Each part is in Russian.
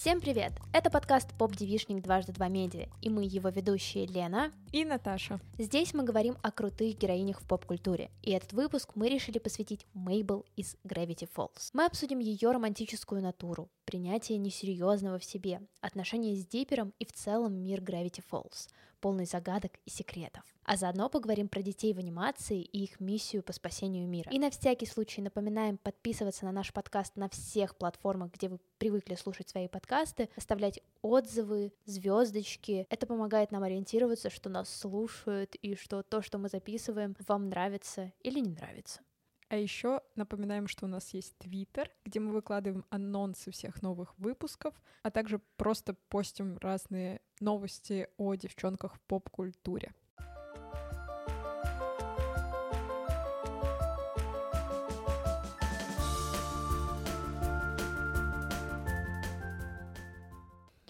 Всем привет! Это подкаст «Поп Девишник дважды два медиа», и мы его ведущие Лена и Наташа. Здесь мы говорим о крутых героинях в поп-культуре, и этот выпуск мы решили посвятить Мейбл из Gravity Falls. Мы обсудим ее романтическую натуру, принятие несерьезного в себе, отношения с Дипером и в целом мир Gravity Falls, полный загадок и секретов. А заодно поговорим про детей в анимации и их миссию по спасению мира. И на всякий случай напоминаем подписываться на наш подкаст на всех платформах, где вы привыкли слушать свои подкасты, оставлять отзывы, звездочки. Это помогает нам ориентироваться, что нас слушают и что то, что мы записываем, вам нравится или не нравится. А еще напоминаем, что у нас есть Твиттер, где мы выкладываем анонсы всех новых выпусков, а также просто постим разные новости о девчонках в поп-культуре.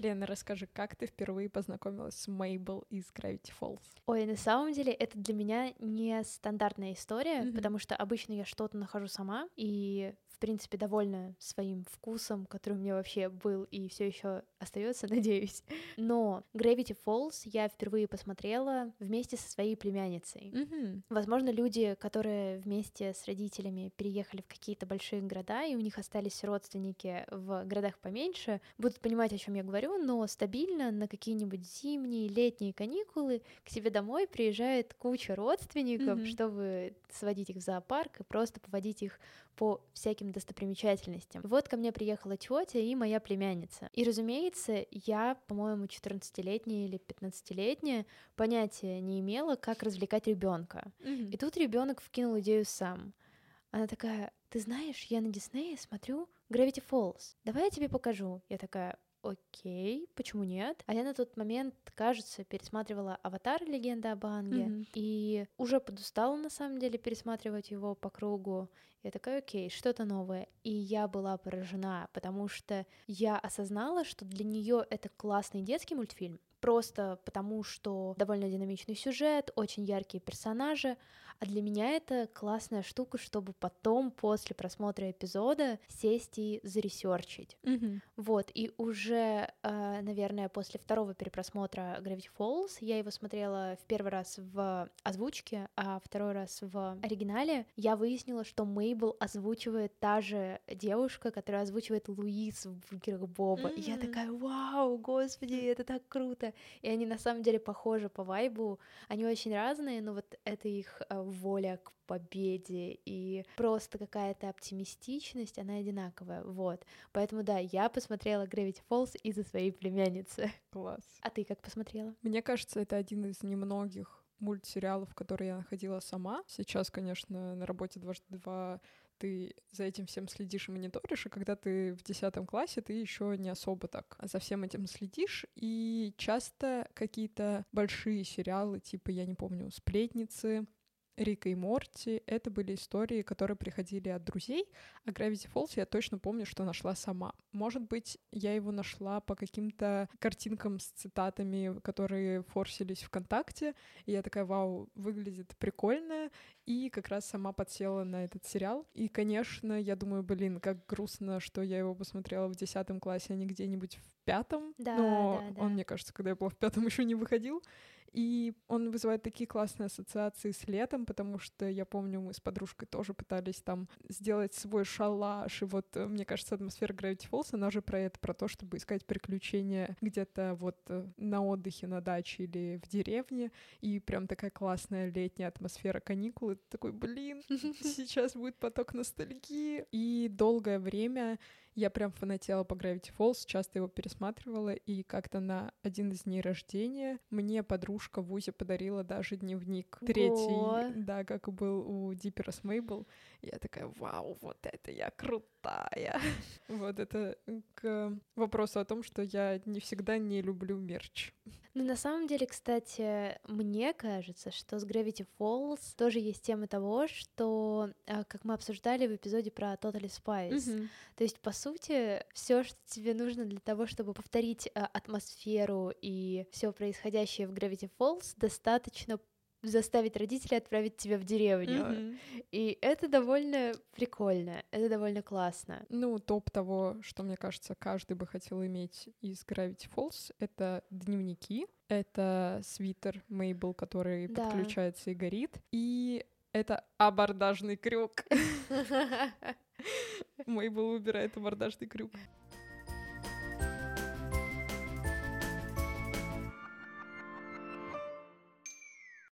Лена, расскажи, как ты впервые познакомилась с Мейбл из Gravity Falls? Ой, на самом деле это для меня не стандартная история, mm-hmm. потому что обычно я что-то нахожу сама, и принципе, довольна своим вкусом, который у меня вообще был и все еще остается, надеюсь. Но Gravity Falls я впервые посмотрела вместе со своей племянницей. Mm-hmm. Возможно, люди, которые вместе с родителями переехали в какие-то большие города, и у них остались родственники в городах поменьше, будут понимать, о чем я говорю, но стабильно на какие-нибудь зимние, летние каникулы к себе домой приезжает куча родственников, mm-hmm. чтобы сводить их в зоопарк и просто поводить их по всяким достопримечательностям. Вот ко мне приехала тетя и моя племянница. И, разумеется, я, по-моему, 14-летняя или 15-летняя, понятия не имела, как развлекать ребенка. Mm-hmm. И тут ребенок вкинул идею сам. Она такая, ты знаешь, я на Диснее смотрю Gravity Falls. Давай я тебе покажу. Я такая, окей, почему нет? А я на тот момент, кажется, пересматривала «Аватар. Легенда об Анге», mm-hmm. и уже подустала, на самом деле, пересматривать его по кругу. Я такая, окей, что-то новое. И я была поражена, потому что я осознала, что для нее это классный детский мультфильм, просто потому, что довольно динамичный сюжет, очень яркие персонажи, а для меня это классная штука, чтобы потом, после просмотра эпизода, сесть и заресерчить. Mm-hmm. Вот, и уже, э, наверное, после второго перепросмотра Gravity Falls я его смотрела в первый раз в озвучке, а второй раз в оригинале, я выяснила, что Мейбл озвучивает та же девушка, которая озвучивает Луис в «Бургерах Боба». Mm-hmm. И я такая, вау, господи, это так круто! И они на самом деле похожи по вайбу, они очень разные, но вот это их э, воля к победе и просто какая-то оптимистичность, она одинаковая, вот. Поэтому, да, я посмотрела Gravity Falls из-за своей племянницы. Класс. А ты как посмотрела? Мне кажется, это один из немногих мультсериалов, которые я находила сама. Сейчас, конечно, на работе дважды два ты за этим всем следишь и мониторишь, и когда ты в десятом классе, ты еще не особо так за всем этим следишь, и часто какие-то большие сериалы, типа, я не помню, «Сплетницы», Рика и Морти — это были истории, которые приходили от друзей, а Gravity Falls я точно помню, что нашла сама. Может быть, я его нашла по каким-то картинкам с цитатами, которые форсились ВКонтакте, и я такая, вау, выглядит прикольно, и как раз сама подсела на этот сериал. И, конечно, я думаю, блин, как грустно, что я его посмотрела в десятом классе, а не где-нибудь в пятом. Да, Но да, да. он, мне кажется, когда я была в пятом, еще не выходил. И он вызывает такие классные ассоциации с летом, потому что я помню, мы с подружкой тоже пытались там сделать свой шалаш, и вот, э, мне кажется, атмосфера Gravity Falls, она же про это, про то, чтобы искать приключения где-то вот э, на отдыхе на даче или в деревне, и прям такая классная летняя атмосфера каникулы, ты такой, блин, сейчас будет поток ностальгии. И долгое время я прям фанатела по Gravity Falls, часто его пересматривала, и как-то на один из дней рождения мне подружка Вузя подарила даже дневник. Третий, да, как и был у Диппера с Мейбл. Я такая, вау, вот это я крутая. Вот это к вопросу о том, что я не всегда не люблю мерч. Ну, на самом деле, кстати, мне кажется, что с Gravity Falls тоже есть тема того, что, а, как мы обсуждали в эпизоде про Totally Spice, mm-hmm. то есть, по сути, все, что тебе нужно для того, чтобы повторить а, атмосферу и все происходящее в Gravity Falls, достаточно заставить родителей отправить тебя в деревню. Мгм. И это довольно прикольно, это довольно классно. Ну, топ того, что, мне кажется, каждый бы хотел иметь из Gravity Falls, это дневники, это свитер Мейбл, который Да. подключается и горит, и это абордажный крюк. Мейбл выбирает абордажный крюк.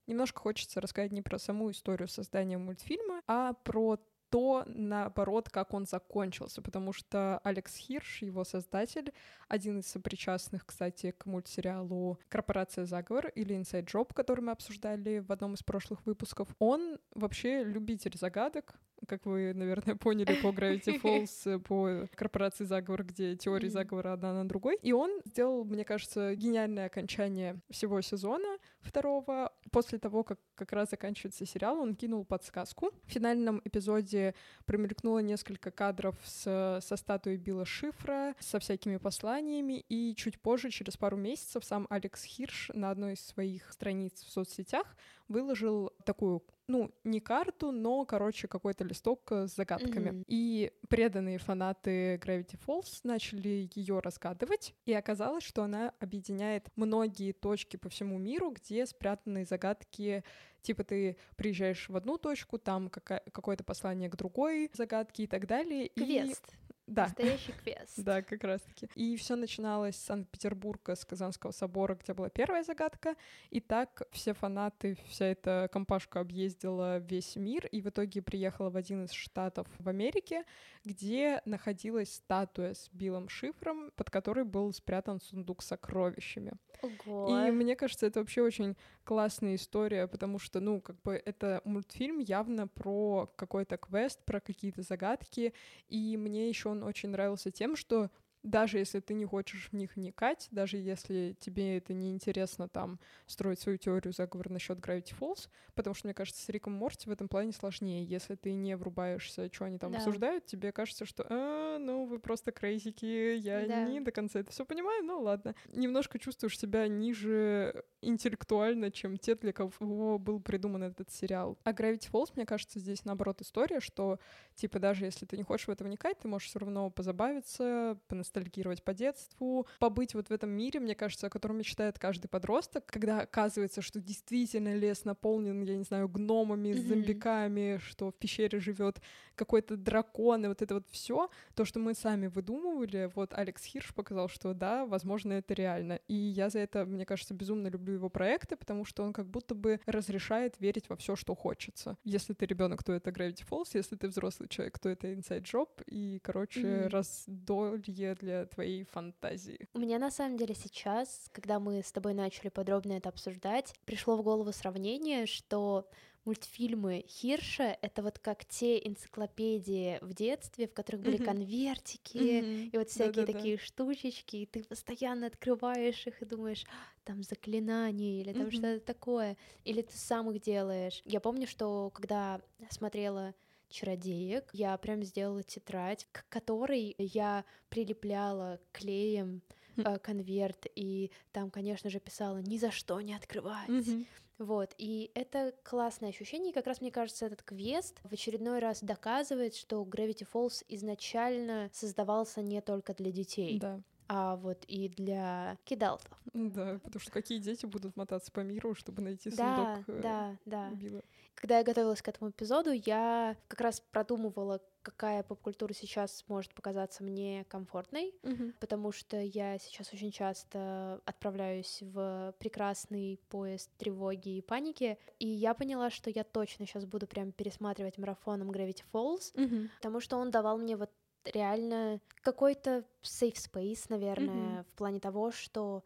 Немножко хочется рассказать не про саму историю создания мультфильма, а про то, наоборот, как он закончился, потому что Алекс Хирш, его создатель, один из сопричастных, кстати, к мультсериалу «Корпорация Заговор» или «Inside Job», который мы обсуждали в одном из прошлых выпусков, он вообще любитель загадок, как вы, наверное, поняли по Gravity Falls, по корпорации заговор, где теории заговора одна на другой. И он сделал, мне кажется, гениальное окончание всего сезона второго. После того, как как раз заканчивается сериал, он кинул подсказку. В финальном эпизоде промелькнуло несколько кадров с, со статуей Билла Шифра, со всякими посланиями, и чуть позже, через пару месяцев, сам Алекс Хирш на одной из своих страниц в соцсетях выложил такую, ну, не карту, но, короче, какой-то листок э, с загадками. Мгм. И преданные фанаты Gravity Falls начали ее разгадывать, и оказалось, что она объединяет многие точки по всему миру, где спрятаны загадки Типа ты приезжаешь в одну точку, там какое-то послание к другой загадке и так далее. и- Квест. Да, Настоящий квест. да, как раз таки. И все начиналось с Санкт-Петербурга, с Казанского собора, где была первая загадка. И так все фанаты, вся эта компашка объездила весь мир и в итоге приехала в один из штатов в Америке, где находилась статуя с Биллом Шифром, под которой был спрятан сундук с сокровищами. Ого. И мне кажется, это вообще очень классная история, потому что, ну, как бы это мультфильм явно про какой-то квест, про какие-то загадки, и мне еще он очень нравился тем, что даже если ты не хочешь в них вникать, даже если тебе это не интересно там строить свою теорию заговора насчет Gravity Falls, потому что, мне кажется, с Риком Морти в этом плане сложнее. Если ты не врубаешься, что они там Да. обсуждают, тебе кажется, что «А, ну вы просто крейзики, я Да. не до конца это все понимаю, ну ладно. Немножко чувствуешь себя ниже интеллектуально, чем те, для кого был придуман этот сериал. А Gravity Falls, мне кажется, здесь наоборот история, что типа даже если ты не хочешь в это вникать, ты можешь все равно позабавиться, поностальгировать по детству, побыть вот в этом мире, мне кажется, о котором мечтает каждый подросток, когда оказывается, что действительно лес наполнен, я не знаю, гномами, Мгм. зомбиками, что в пещере живет какой-то дракон, и вот это вот все, то, что мы сами выдумывали, вот Алекс Хирш показал, что да, возможно, это реально. И я за это, мне кажется, безумно люблю его проекты, потому что он как будто бы разрешает верить во все, что хочется. Если ты ребенок, то это Gravity Falls, если ты взрослый человек, то это Inside Job, и, короче, Мгм. раздолье для твоей фантазии. У меня на самом деле сейчас, когда мы с тобой начали подробно это обсуждать, пришло в голову сравнение, что мультфильмы Хирша — это вот как те энциклопедии в детстве, в которых были Мгм. конвертики, и вот всякие Да-да-да. такие штучечки, и ты постоянно открываешь их и думаешь, «А, там заклинание или там Мгм. что-то такое, или ты сам их делаешь. Я помню, что когда смотрела чародеек, я прям сделала тетрадь, к которой я прилепляла клеем Хм. э, конверт, и там, конечно же, писала «ни за что не открывать». Мгм. Вот, и это классное ощущение, и как раз, мне кажется, этот квест в очередной раз доказывает, что Gravity Falls изначально создавался не только для детей, Да. а вот и для кидалцев. Да, потому что какие дети будут мотаться по миру, чтобы найти Да, сундук э, да, да. Билла? Когда я готовилась к этому эпизоду, я как раз продумывала, какая поп-культура сейчас может показаться мне комфортной, потому что я сейчас очень часто отправляюсь в прекрасный поезд тревоги и паники, и я поняла, что я точно сейчас буду прям пересматривать марафоном Gravity Falls, Мгм. потому что он давал мне вот реально какой-то safe space, наверное, Мгм. в плане того, что,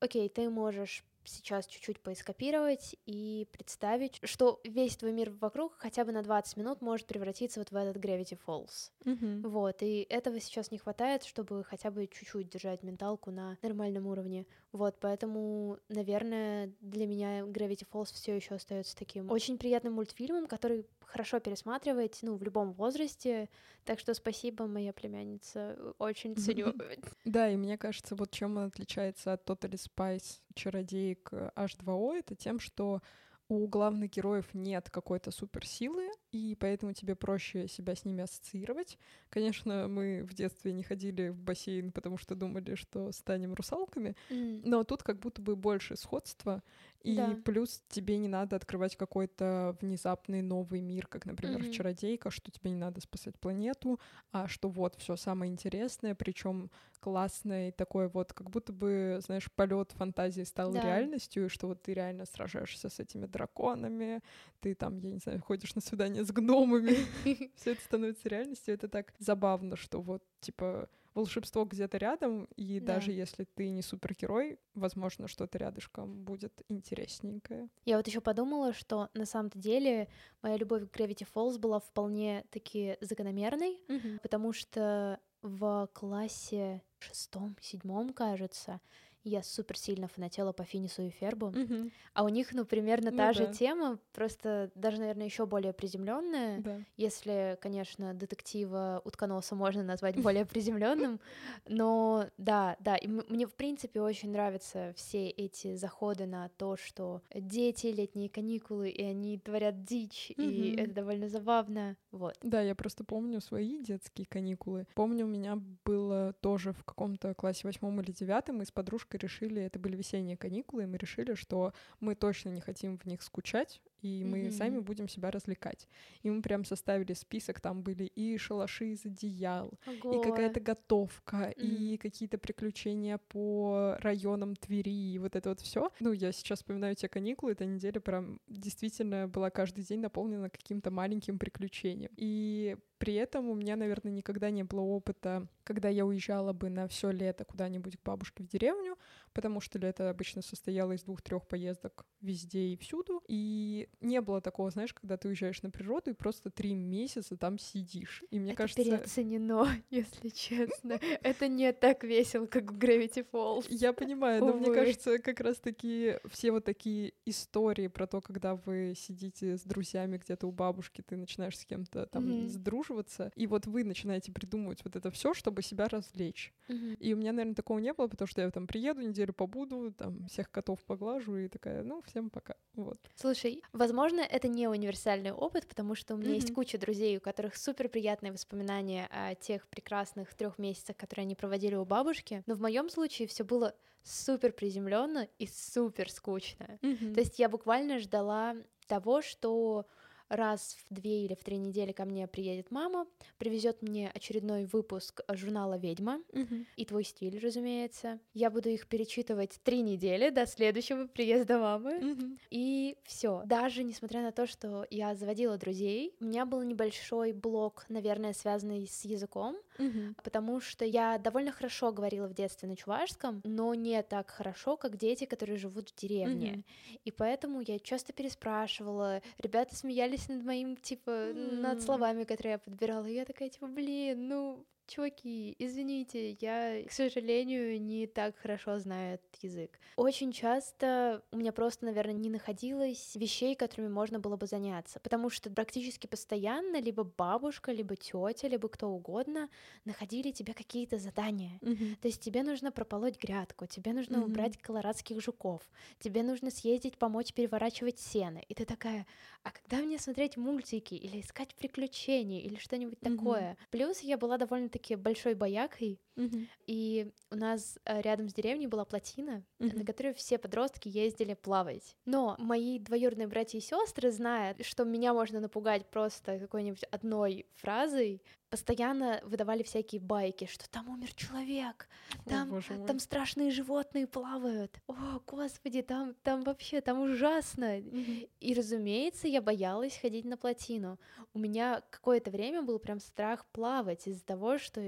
окей, ты можешь сейчас чуть-чуть поэскапировать и представить, что весь твой мир вокруг хотя бы на 20 минут может превратиться вот в этот Gravity Falls. Мгм. Вот, и этого сейчас не хватает, чтобы хотя бы чуть-чуть держать менталку на нормальном уровне. Вот, поэтому, наверное, для меня Gravity Falls все еще остается таким очень приятным мультфильмом, который хорошо пересматривать, ну, в любом возрасте. Так что спасибо, моя племянница, очень ценю. Да, и мне кажется, вот чем он отличается от Totally Spice чародеек э, H2O, это тем, что у главных героев нет какой-то суперсилы, и поэтому тебе проще себя с ними ассоциировать. Конечно, мы в детстве не ходили в бассейн, потому что думали, что станем русалками, М, но тут как будто бы больше сходства, и Да. плюс тебе не надо открывать какой-то внезапный новый мир, как, например, Мгм. в Чародейках, что тебе не надо спасать планету, а что вот все самое интересное, причем классное и такое вот, как будто бы, знаешь, полет фантазии стал Да. реальностью, и что вот ты реально сражаешься с этими драконами, ты там, я не знаю, ходишь на свидание с гномами, все это становится реальностью. Это так забавно, что вот, типа, волшебство где-то рядом, и Да. даже если ты не супергерой, возможно, что-то рядышком будет интересненькое. Я вот еще подумала, что на самом-то деле моя любовь к Gravity Falls была вполне таки закономерной, потому что в классе шестом, седьмом, кажется, я супер сильно фанатела по Финису и Фербу. Мгм. А у них, ну, примерно Ну та же да. тема, просто даже, наверное, еще более приземленная. Да. Если, конечно, детектива утконоса можно назвать более приземленным, но да, да, и мне в принципе очень нравятся все эти заходы на то, что дети, летние каникулы, и они творят дичь, и Мгм. это довольно забавно, вот. Да, я просто помню свои детские каникулы. Помню, у меня было тоже в каком-то классе восьмом или девятом, мы с подружкой решили, это были весенние каникулы, и мы решили, что мы точно не хотим в них скучать, и мы Мгм. сами будем себя развлекать. И мы прям составили список, там были и шалаши из одеял, и какая-то готовка, и какие-то приключения по районам Твери, и вот это вот все. Ну, я сейчас вспоминаю те каникулы, эта неделя прям действительно была каждый день наполнена каким-то маленьким приключением. И при этом у меня, наверное, никогда не было опыта, когда я уезжала бы на все лето куда-нибудь к бабушке в деревню, потому что лето обычно состояло из двух-трех поездок везде и всюду. И не было такого, знаешь, когда ты уезжаешь на природу и просто три месяца там сидишь. И мне это кажется, переоценено, если честно. Это не так весело, как в Gravity Falls. Я понимаю, но мне кажется, как раз-таки все вот такие истории про то, когда вы сидите с друзьями где-то у бабушки, ты начинаешь с кем-то там сдруживаться, и вот вы начинаете придумывать вот это все, чтобы себя развлечь. И у меня, наверное, такого не было, потому что я там приеду, неделю побуду, там всех котов поглажу и такая, ну, всем пока. Вот. Слушай, возможно, это не универсальный опыт, потому что у меня есть Мгм. куча друзей, у которых супер приятные воспоминания о тех прекрасных трех месяцах, которые они проводили у бабушки. Но в моем случае все было супер приземленно и супер скучно. То есть я буквально ждала того, что раз в две или в три недели ко мне приедет мама, привезет мне очередной выпуск журнала «Ведьма», Мгм. и твой стиль, разумеется. Я буду их перечитывать три недели до следующего приезда мамы. Мгм. И все. Даже несмотря на то, что я заводила друзей, у меня был небольшой блок, наверное, связанный с языком, Мгм. потому что я довольно хорошо говорила в детстве на чувашском, но не так хорошо, как дети, которые живут в деревне. Мгм. И поэтому я часто переспрашивала, ребята смеялись над моим, типа, над словами, которые я подбирала. И я такая, типа, блин, ну, чуваки, извините, я, к сожалению, не так хорошо знаю этот язык. Очень часто у меня просто, наверное, не находилось вещей, которыми можно было бы заняться, потому что практически постоянно либо бабушка, либо тетя, либо кто угодно находили тебе какие-то задания. Мгм. То есть тебе нужно прополоть грядку, тебе нужно Мгм. убрать колорадских жуков, тебе нужно съездить помочь переворачивать сено. И ты такая, а когда мне смотреть мультики или искать приключения или что-нибудь Мгм. такое? Плюс я была довольно-таки большой боякой, Мгм. и у нас э, рядом с деревней была плотина, на Мгм. которую все подростки ездили плавать. Но мои двоюродные братья и сестры, зная, что меня можно напугать просто какой-нибудь одной фразой, постоянно выдавали всякие байки, что там умер человек, О, там, мой. там страшные животные плавают. О, господи, там, там вообще, там ужасно. Мгм. И, разумеется, я боялась ходить на плотину. У меня какое-то время был прям страх плавать из-за того, что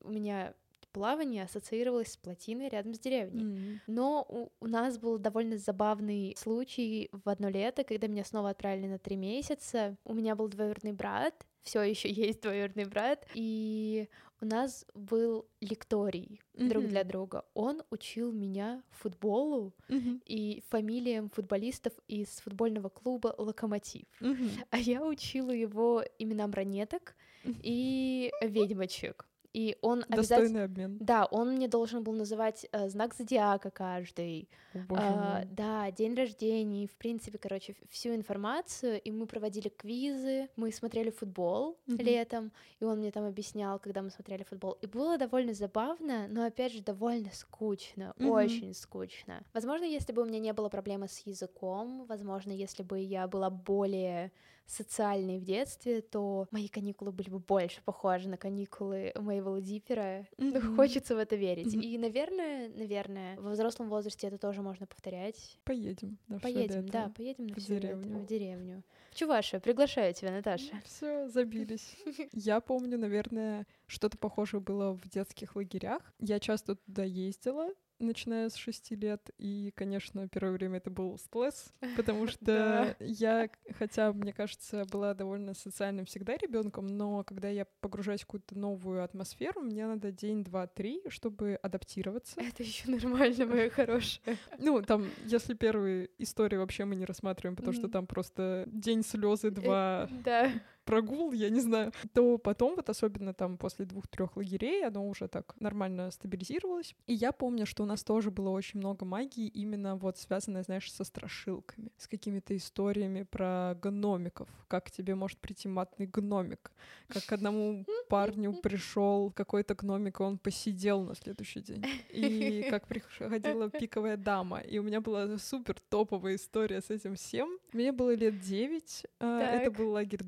у меня плавание ассоциировалось с плотиной рядом с деревней. М. Но у, у нас был довольно забавный случай в одно лето, когда меня снова отправили на три месяца. У меня был двоюродный брат, все еще есть двоюродный брат, и у нас был лекторий друг Мгм. для друга. Он учил меня футболу Мгм. и фамилиям футболистов из футбольного клуба «Локомотив». Мгм. А я учила его именам ранеток и ведьмочек. И он Достойный обязательно... обмен. Да, он мне должен был называть э, знак зодиака каждый. О, боже А, мой. да, день рождения, в принципе, короче, всю информацию, и мы проводили квизы, мы смотрели футбол Мгм. летом, и он мне там объяснял, когда мы смотрели футбол, и было довольно забавно, но опять же довольно скучно, Мгм. очень скучно. Возможно, если бы у меня не было проблемы с языком, возможно, если бы я была более социальной в детстве, то мои каникулы были бы больше похожи на каникулы моего Диппера. Ну, Мгм. хочется в это верить. Мгм. И, наверное, наверное, во взрослом возрасте это тоже можно повторять. Поедем. на Поедем, да, поедем на в деревню. в деревню. В Чувашию. Приглашаю тебя, Наташа. Все, забились. Я помню, наверное, что-то похожее было в детских лагерях. Я часто туда ездила, начиная с шести лет, и, конечно, первое время это был стресс, потому что я, хотя, мне кажется, была довольно социальным всегда ребенком, но когда я погружаюсь в какую-то новую атмосферу, мне надо день, два, три, чтобы адаптироваться. Это еще нормально, моя хорошая. Ну, там, если первые истории вообще мы не рассматриваем, потому что там просто день слезы, два Да. Прогул, я не знаю, то потом, вот особенно там после двух-трех лагерей, оно уже так нормально стабилизировалось. И я помню, что у нас тоже было очень много магии, именно вот связанной, знаешь, со страшилками, с какими-то историями про гномиков, как тебе может прийти матный гномик, как к одному парню пришел какой-то гномик, и он посидел на следующий день, и как приходила пиковая дама, и у меня была супер топовая история с этим всем. Мне было лет девять, а, это был лагерь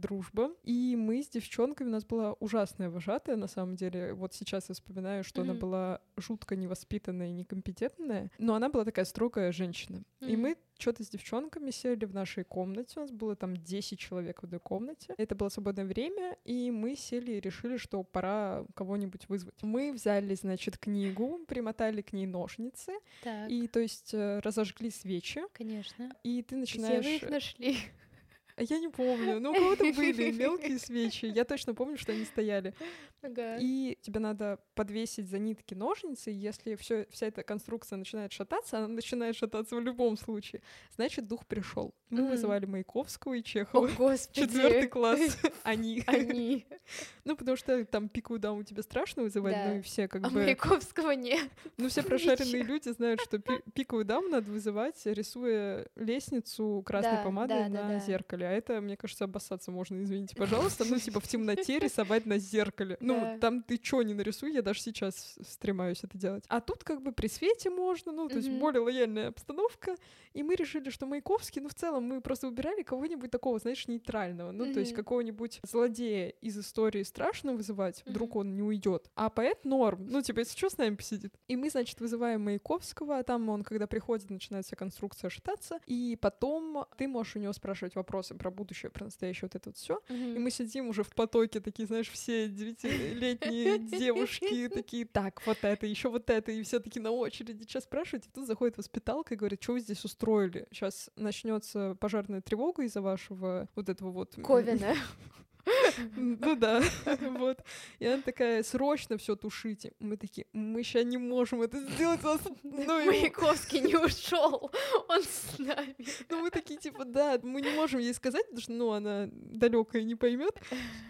дружба, и мы с девчонками, у нас была ужасная вожатая, на самом деле, вот сейчас я вспоминаю, что она Мгм. была жутко невоспитанная и некомпетентная, но она была такая строгая женщина. И Мгм. мы что-то с девчонками сели в нашей комнате, у нас было там 10 человек в одной комнате, это было свободное время, и мы сели и решили, что пора кого-нибудь вызвать. Мы взяли, значит, книгу, примотали к ней ножницы, Так, и, то есть, э, разожгли свечи, конечно. и ты Где начинаешь... вы их нашли? А Я не помню, ну у кого-то были мелкие свечи, я точно помню, что они стояли. Ага. И тебе надо подвесить за нитки ножницы, если все, вся эта конструкция начинает шататься, она начинает шататься в любом случае, значит, дух пришел. Мы Мгм. вызывали Маяковского и О, Чехова. господи. Четвертый класс. Они. Они. Ну, потому что там пиковую даму тебе страшно вызывать, Да. ну и все как А бы... Маяковского нет. Ну, все прошаренные люди знают, что пи- пиковую даму надо вызывать, рисуя лестницу красной Да, помадой да, на зеркале. А это, мне кажется, обоссаться можно, извините, пожалуйста. Ну, типа в темноте рисовать на зеркале. Ну, там ты чё не нарисуй, я даже сейчас стремаюсь это делать. А тут как бы при свете можно, ну, то есть более лояльная обстановка. И мы решили, что Маяковский, ну, в целом, мы просто выбирали кого-нибудь такого, знаешь, нейтрального. Ну, то есть какого-нибудь злодея из истории страшно вызывать, вдруг он не уйдет. А поэт норм. Ну, типа, если что, с нами посидит. И мы, значит, вызываем Маяковского, а там он, когда приходит, начинает вся конструкция шататься. И потом ты можешь у него спрашивать вопросы про будущее, про настоящее, вот это вот все. И мы сидим уже в потоке, такие, знаешь, все девятилетние девушки, такие, так, вот это, еще вот это, и все таки на очереди сейчас спрашивать, и тут заходит воспиталка и говорит, что вы здесь устроили? Сейчас начнется пожарная тревога из-за вашего вот этого вот... Ковина. Ну да, вот. И она такая, срочно все тушите. Мы такие, мы сейчас не можем это сделать, ну, Маяковский не ушел, он с нами. ну, мы такие, типа, да, мы не можем ей сказать, потому что, ну, она далекая не поймет.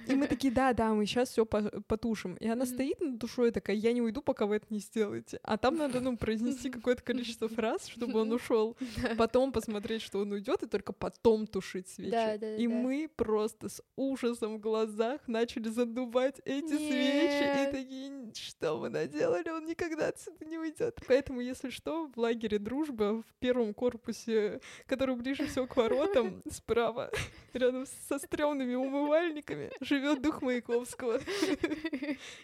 И мы такие, да, да, мы сейчас все потушим. И она стоит над душой такая, я не уйду, пока вы это не сделаете. А там надо, ну, произнести какое-то количество фраз, чтобы он ушел. Потом посмотреть, что он уйдет, и только потом тушить свечи. И мы просто с ужасом в глазах начали задувать эти свечи. И Нет. такие, что мы наделали, он никогда отсюда не уйдет. Поэтому, если что, в лагере дружба в первом корпусе, который ближе всего к воротам, справа, рядом со стрёмными умывальниками, живет дух Маяковского.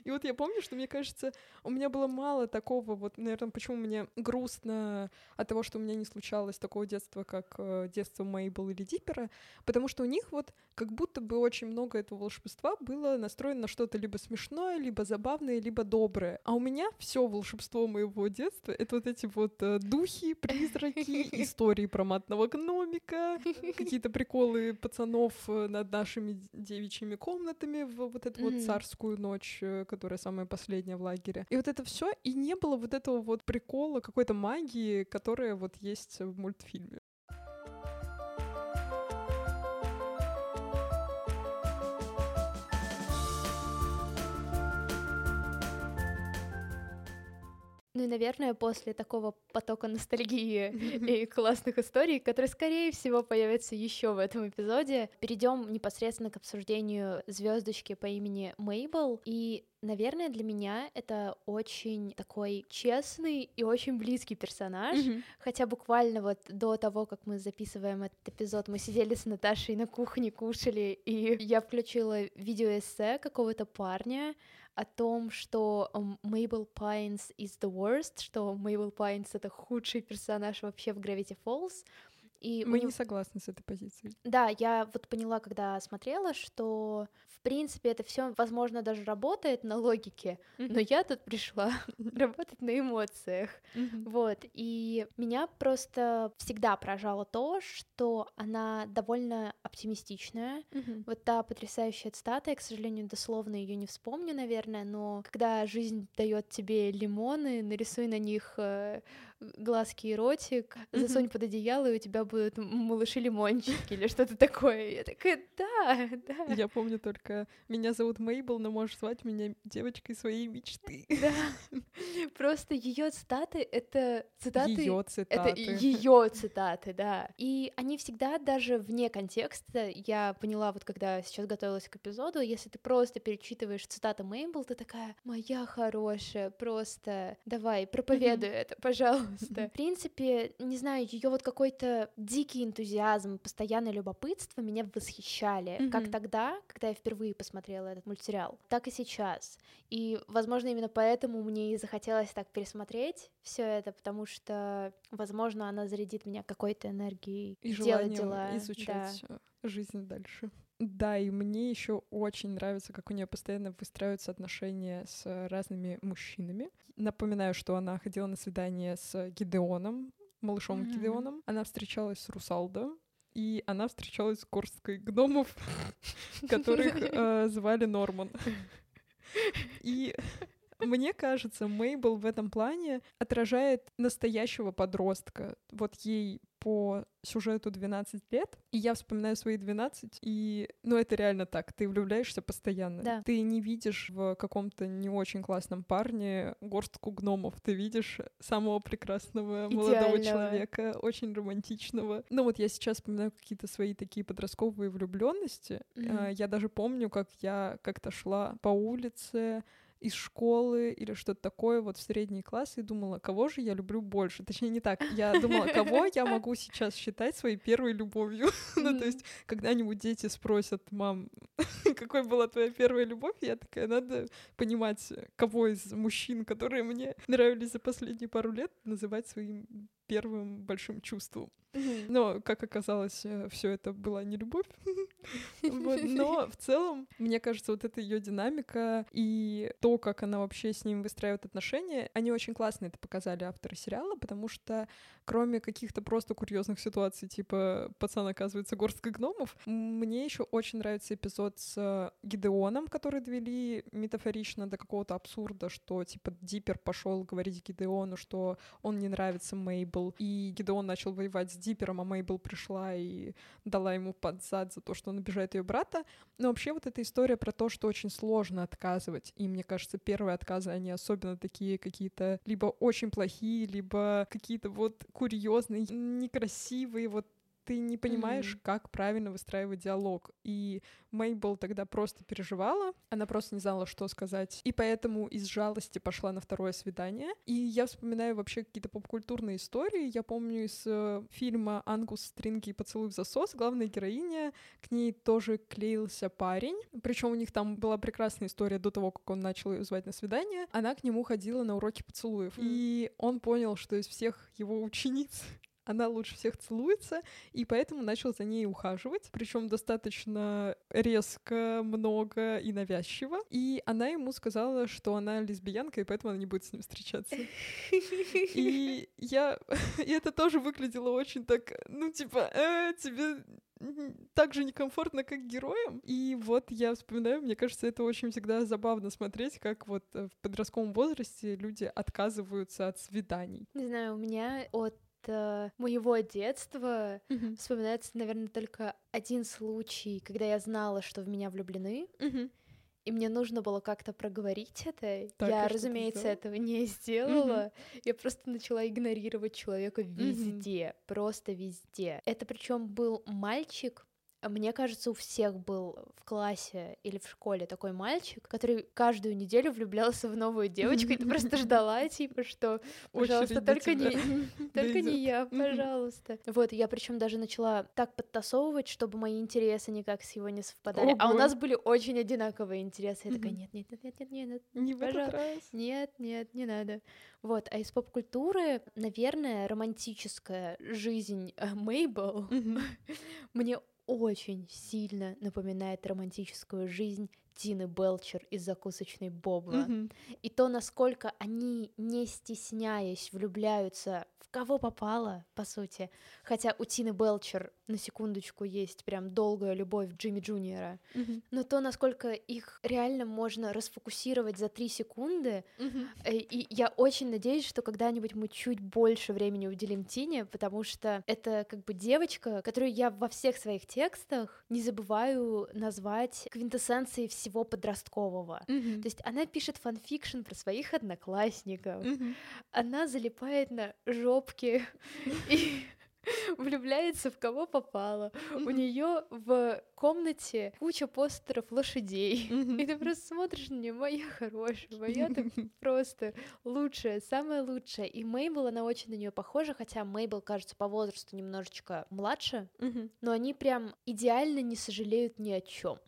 И вот я помню, что мне кажется, у меня было мало такого, вот, наверное, почему мне грустно от того, что у меня не случалось такого детства, как э, детство Мейбл или Диппера, потому что у них вот как будто бы очень много этого волшебства было настроено на что-то либо смешное, либо забавное, либо доброе. А у меня все волшебство моего детства — это вот эти вот э, духи, призраки, истории про матного гномика, какие-то приколы пацанов э, над нашими девичьими комнатами в вот эту вот царскую ночь, э, которая самая последняя в лагере. И вот это все, и не было вот этого вот прикола, какой-то магии, которая вот есть в мультфильме. Ну и, наверное, после такого потока ностальгии и классных историй, которые, скорее всего, появятся еще в этом эпизоде, перейдем непосредственно к обсуждению звездочки по имени Мейбл. И Наверное, для меня это очень такой честный и очень близкий персонаж. Mm-hmm. Хотя буквально вот до того, как мы записываем этот эпизод, мы сидели с Наташей на кухне, кушали, и я включила видеоэссе какого-то парня, о том, что Мейбл Пайнс is the worst, что Мейбл Пайнс — это худший персонаж вообще в Gravity Falls, и Мы него... не согласны с этой позицией. Да, я вот поняла, когда смотрела, что в принципе это все, возможно, даже работает на логике, mm-hmm. но я тут пришла работать на эмоциях. Mm-hmm. Вот. И меня просто всегда поражало то, что она довольно оптимистичная. Mm-hmm. Вот та потрясающая цитата, я, к сожалению, дословно ее не вспомню, наверное, но когда жизнь дает тебе лимоны, нарисуй на них э, глазки и ротик, засунь под одеяло, и у тебя будут малыши-лимончики или что-то такое. Я такая, да, да. Я помню только, меня зовут Мейбл, но можешь звать меня девочкой своей мечты. Да. Просто ее цитаты — это цитаты... Ее цитаты. Это ее цитаты, да. И они всегда даже вне контекста, я поняла вот когда сейчас готовилась к эпизоду, если ты просто перечитываешь цитаты Мейбл, ты такая, моя хорошая, просто давай, проповедуй это, пожалуйста пожалуйста. В принципе, не знаю, ее вот какой-то дикий энтузиазм, постоянное любопытство меня восхищали. Mm-hmm. Как тогда, когда я впервые посмотрела этот мультсериал, так и сейчас. И, возможно, именно поэтому мне и захотелось так пересмотреть все это, потому что, возможно, она зарядит меня какой-то энергией и делать дела. изучать да. жизнь дальше. Да, и мне еще очень нравится, как у нее постоянно выстраиваются отношения с разными мужчинами. Напоминаю, что она ходила на свидание с Гидеоном, малышом mm-hmm. Гидеоном. Она встречалась с Русалдо, и она встречалась с горсткой гномов, которых э, звали Норман. И мне кажется, Мейбл в этом плане отражает настоящего подростка. Вот ей по сюжету 12 лет, и я вспоминаю свои 12, и, ну, это реально так, ты влюбляешься постоянно. Да. Ты не видишь в каком-то не очень классном парне горстку гномов, ты видишь самого прекрасного Идеального. молодого человека, очень романтичного. Ну, вот я сейчас вспоминаю какие-то свои такие подростковые влюбленности. Mm-hmm. Я даже помню, как я как-то шла по улице, из школы или что-то такое вот в средний класс и думала, кого же я люблю больше. Точнее, не так. Я думала, кого я могу сейчас считать своей первой любовью. ну, то есть, когда-нибудь дети спросят, мам, какой была твоя первая любовь? Я такая, надо понимать, кого из мужчин, которые мне нравились за последние пару лет, называть своим первым большим чувством. Но, как оказалось, э, все это была не любовь. Но в целом, мне кажется, вот эта ее динамика и то, как она вообще с ним выстраивает отношения, они очень классно это показали авторы сериала, потому что кроме каких-то просто курьезных ситуаций, типа пацан оказывается горсткой гномов, мне еще очень нравится эпизод с Гидеоном, который довели метафорично до какого-то абсурда, что типа Диппер пошел говорить Гидеону, что он не нравится Мейбл, и Гидеон начал воевать с Диппером, а Мейбл пришла и дала ему под зад за то, что он обижает ее брата. Но вообще вот эта история про то, что очень сложно отказывать, и мне кажется, первые отказы, они особенно такие какие-то либо очень плохие, либо какие-то вот курьезные, некрасивые, вот ты не понимаешь, mm-hmm. как правильно выстраивать диалог. И Мейбл тогда просто переживала, она просто не знала, что сказать. И поэтому из жалости пошла на второе свидание. И я вспоминаю вообще какие-то попкультурные истории. Я помню из э, фильма «Ангус, стринги и поцелуй в засос» главная героиня, к ней тоже клеился парень. Причем у них там была прекрасная история до того, как он начал ее звать на свидание. Она к нему ходила на уроки поцелуев. Mm. И он понял, что из всех его учениц она лучше всех целуется, и поэтому начал за ней ухаживать, причем достаточно резко, много и навязчиво. И она ему сказала, что она лесбиянка, и поэтому она не будет с ним встречаться. И я... И это тоже выглядело очень так, ну, типа, э, тебе так же некомфортно, как героям. И вот я вспоминаю, мне кажется, это очень всегда забавно смотреть, как вот в подростковом возрасте люди отказываются от свиданий. Не знаю, у меня от э, моего детства mm-hmm. вспоминается, наверное, только один случай, когда я знала, что в меня влюблены. Mm-hmm. и мне нужно было как-то проговорить это. Так, я, ты разумеется, этого не сделала. Я просто начала игнорировать человека везде, просто везде. Это причем был мальчик. Мне кажется, у всех был в классе или в школе такой мальчик, который каждую неделю влюблялся в новую девочку, и ты просто ждала, типа, что, пожалуйста, только не, только не я, пожалуйста. Вот, я причем даже начала так подтасовывать, чтобы мои интересы никак с его не совпадали. А у нас были очень одинаковые интересы. Я такая, нет, нет, нет, нет, нет, нет, Не Пожалуйста. нет, нет, не надо. Вот, а из поп-культуры, наверное, романтическая жизнь э, Мейбл мне очень сильно напоминает романтическую жизнь Тины Белчер из закусочной Бобла. Мгм. И то, насколько они, не стесняясь, влюбляются кого попало, по сути. Хотя у Тины Белчер, на секундочку, есть прям долгая любовь Джимми Джуниора. Мгм. Но то, насколько их реально можно расфокусировать за три секунды. Э, И я очень надеюсь, что когда-нибудь мы чуть больше времени уделим Тине, потому что это как бы девочка, которую я во всех своих текстах не забываю назвать квинтэссенцией всего подросткового. Мгм. То есть она пишет fan fiction про своих одноклассников, Мгм. она залипает на жопки и влюбляется в кого попало. У нее в комнате куча постеров лошадей. И ты просто смотришь на нее, моя хорошая, моя ты просто лучшая, самая лучшая. И Мейбл, она очень на нее похожа, хотя Мейбл, кажется, по возрасту немножечко младше, но они прям идеально не сожалеют ни о чем.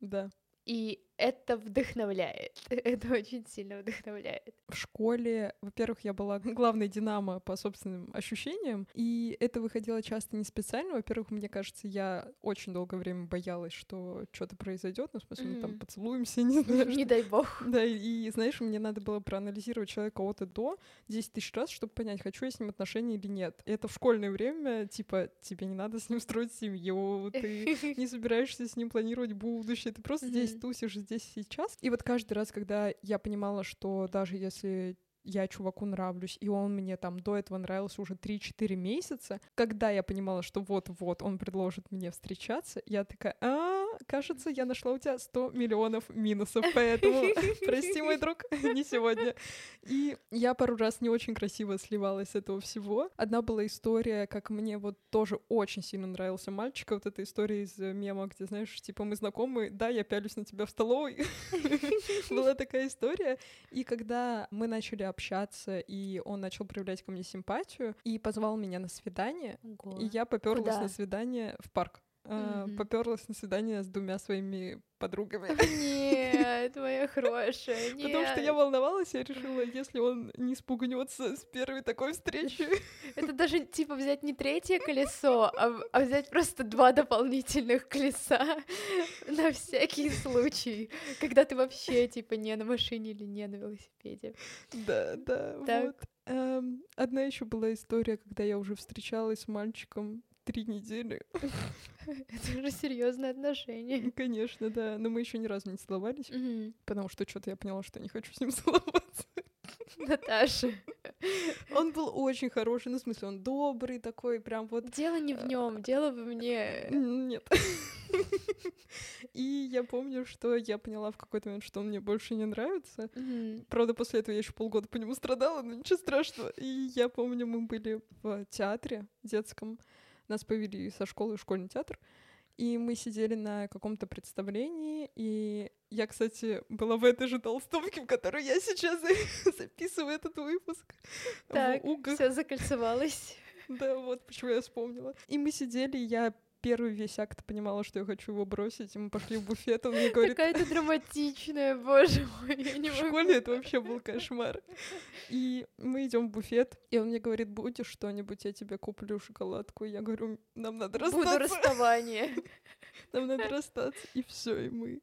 Да. И это вдохновляет. Это очень сильно вдохновляет. В школе, во-первых, я была главной динамо по собственным ощущениям, и это выходило часто не специально. Во-первых, мне кажется, я очень долгое время боялась, что что-то произойдет, ну, в смысле, мы там поцелуемся, не знаю, Не дай бог. Да, и, знаешь, мне надо было проанализировать человека от и до 10 тысяч раз, чтобы понять, хочу я с ним отношения или нет. И это в школьное время, типа, тебе не надо с ним строить семью, ты не собираешься с ним планировать будущее, ты просто здесь тусишь здесь сейчас. И вот каждый раз, когда я понимала, что даже если я чуваку нравлюсь, и он мне там до этого нравился уже 3-4 месяца, когда я понимала, что вот-вот он предложит мне встречаться, я такая, а, кажется, я нашла у тебя 100 миллионов минусов, поэтому прости, мой друг, не сегодня. И я пару раз не очень красиво сливалась с этого всего. Одна была история, как мне вот тоже очень сильно нравился мальчик. Вот эта история из э, мема, где, знаешь, типа мы знакомы, да, я пялюсь на тебя в столовой. Была такая история. И когда мы начали общаться, и он начал проявлять ко мне симпатию, и позвал меня на свидание, и я поперлась на свидание в парк. Мгм. Поперлась на свидание с двумя своими подругами. Нет, моя хорошая, нет. Потому что я волновалась, я решила, если он не спугнется с первой такой встречи. Это даже типа взять не третье колесо, а, а взять просто два дополнительных колеса на всякий случай, когда ты вообще типа не на машине или не на велосипеде. Да, да, Так. вот. Эм, одна еще была история, когда я уже встречалась с мальчиком три недели. Это уже серьезные отношения. Конечно, да. Но мы еще ни разу не целовались, Мгм. потому что что-то я поняла, что не хочу с ним целоваться. Наташа, Он был очень хороший, ну, в смысле, он добрый такой, прям вот дело не в нем, дело во мне. Нет. И я помню, что я поняла в какой-то момент, что он мне больше не нравится. Мгм. Правда, после этого я еще полгода по нему страдала, но ничего страшного. И я помню, мы были в театре детском. Нас повели со школы в школьный театр. И мы сидели на каком-то представлении, и я, кстати, была в этой же толстовке, в которой я сейчас записываю этот выпуск. Так, все закольцевалось. Да, вот почему я вспомнила. И мы сидели, я первый весь акт понимала, что я хочу его бросить, и мы пошли в буфет, он мне говорит, Какая-то драматичная, боже мой, я не в школе это вообще был кошмар. И мы идем в буфет, и он мне говорит, будешь что-нибудь, я тебе куплю шоколадку. И я говорю, нам надо Буду расстаться, расставание. нам надо расстаться. И все, и мы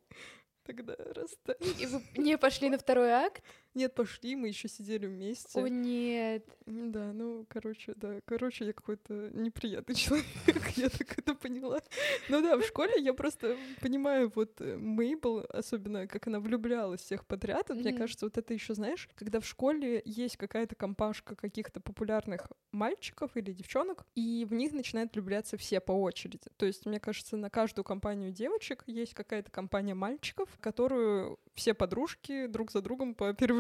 тогда расстались. И вы не пошли на второй акт? Нет, пошли, мы еще сидели вместе. О, нет. Да, ну, короче, да, короче, я какой-то неприятный человек, я так это поняла. Ну да, в школе я просто понимаю, вот э, Мейбл, особенно как она влюблялась всех подряд, мне кажется, вот это еще, знаешь, когда в школе есть какая-то компашка каких-то популярных мальчиков или девчонок, и в них начинают влюбляться все по очереди. То есть, мне кажется, на каждую компанию девочек есть какая-то компания мальчиков, которую все подружки друг за другом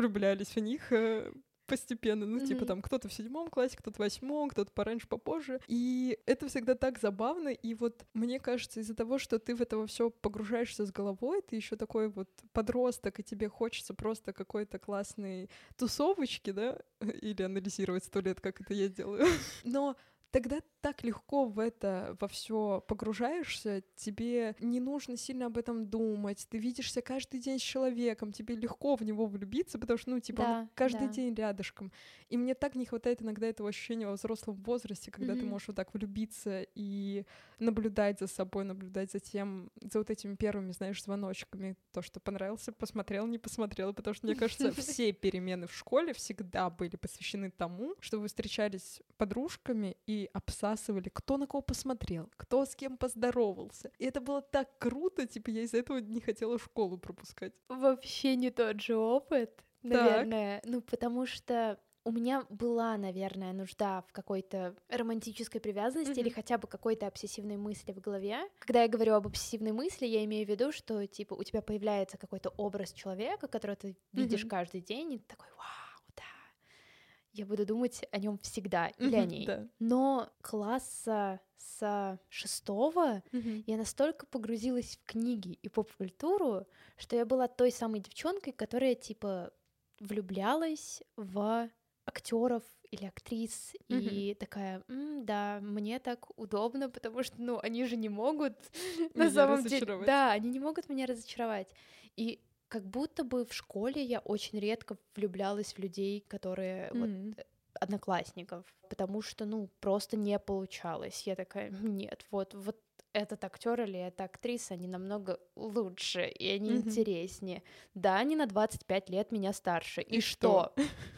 перевлюблялись в них э, постепенно, ну, mm-hmm. типа там кто-то в седьмом классе, кто-то в восьмом, кто-то пораньше, попозже. И это всегда так забавно. И вот мне кажется, из-за того, что ты в это все погружаешься с головой, ты еще такой вот подросток, и тебе хочется просто какой-то классной тусовочки, да, или анализировать сто лет, как это я делаю. Но тогда так легко в это во все погружаешься, тебе не нужно сильно об этом думать, ты видишься каждый день с человеком, тебе легко в него влюбиться, потому что, ну, типа, да, он каждый да. день рядышком. И мне так не хватает иногда этого ощущения во взрослом возрасте, когда mm-hmm. ты можешь вот так влюбиться и наблюдать за собой, наблюдать за тем, за вот этими первыми, знаешь, звоночками, то, что понравился, посмотрел, не посмотрел, потому что, мне кажется, все перемены в школе всегда были посвящены тому, что вы встречались подружками и обсасывали выбрасывали, кто на кого посмотрел, кто с кем поздоровался. И это было так круто, типа я из-за этого не хотела школу пропускать. Вообще не тот же опыт, наверное. Так. Ну, потому что у меня была, наверное, нужда в какой-то романтической привязанности mm-hmm. или хотя бы какой-то обсессивной мысли в голове. Когда я говорю об обсессивной мысли, я имею в виду, что типа у тебя появляется какой-то образ человека, которого ты видишь mm-hmm. каждый день, и ты такой, вау, я буду думать о нем всегда или о ней. Да. Но класса с шестого mm-hmm. я настолько погрузилась в книги и поп-культуру, что я была той самой девчонкой, которая типа влюблялась в актеров или актрис mm-hmm. и такая, М, да, мне так удобно, потому что, ну, они же не могут на самом деле, да, они не могут меня разочаровать. И как будто бы в школе я очень редко влюблялась в людей, которые mm-hmm. вот одноклассников, потому что, ну, просто не получалось. Я такая, нет, вот, вот этот актер или эта актриса, они намного лучше, и они mm-hmm. интереснее. Да, они на 25 лет меня старше. И, и что?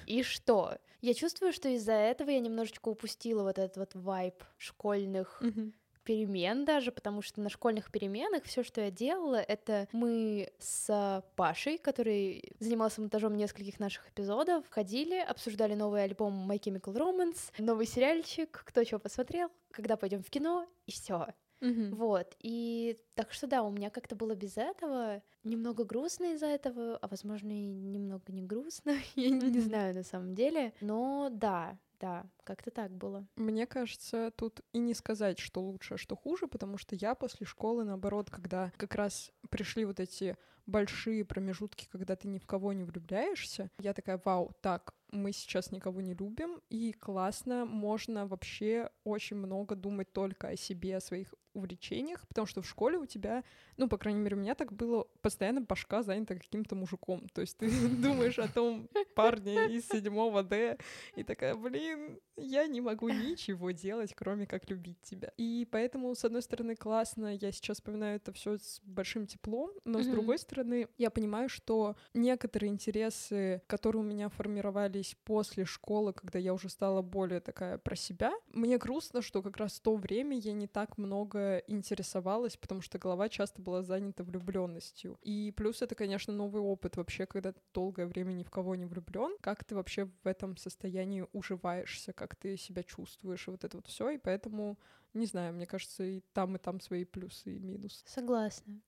И что? Я чувствую, что из-за этого я немножечко упустила вот этот вот вайб школьных mm-hmm перемен даже, потому что на школьных переменах все, что я делала, это мы с Пашей, который занимался монтажом нескольких наших эпизодов, ходили, обсуждали новый альбом My Chemical Romance, новый сериальчик, кто чего посмотрел, когда пойдем в кино, и все. Mm-hmm. Вот, и так что да, у меня как-то было без этого, немного грустно из-за этого, а возможно и немного не грустно, я не знаю на самом деле, но да, да, как-то так было. Мне кажется, тут и не сказать, что лучше, а что хуже, потому что я после школы, наоборот, когда как раз пришли вот эти большие промежутки, когда ты ни в кого не влюбляешься, я такая, вау, так, мы сейчас никого не любим, и классно, можно вообще очень много думать только о себе, о своих увлечениях, потому что в школе у тебя, ну, по крайней мере, у меня так было, постоянно башка занята каким-то мужиком. То есть ты думаешь о том парне из седьмого Д, и такая, блин, я не могу ничего делать, кроме как любить тебя. И поэтому, с одной стороны, классно, я сейчас вспоминаю это все с большим теплом, но с другой стороны, я понимаю, что некоторые интересы, которые у меня формировались после школы, когда я уже стала более такая про себя, мне грустно, что как раз в то время я не так много интересовалась, потому что голова часто была занята влюбленностью. И плюс это, конечно, новый опыт вообще, когда ты долгое время ни в кого не влюблен. Как ты вообще в этом состоянии уживаешься, как ты себя чувствуешь, вот это вот все. И поэтому, не знаю, мне кажется, и там, и там свои плюсы и минусы. Согласна.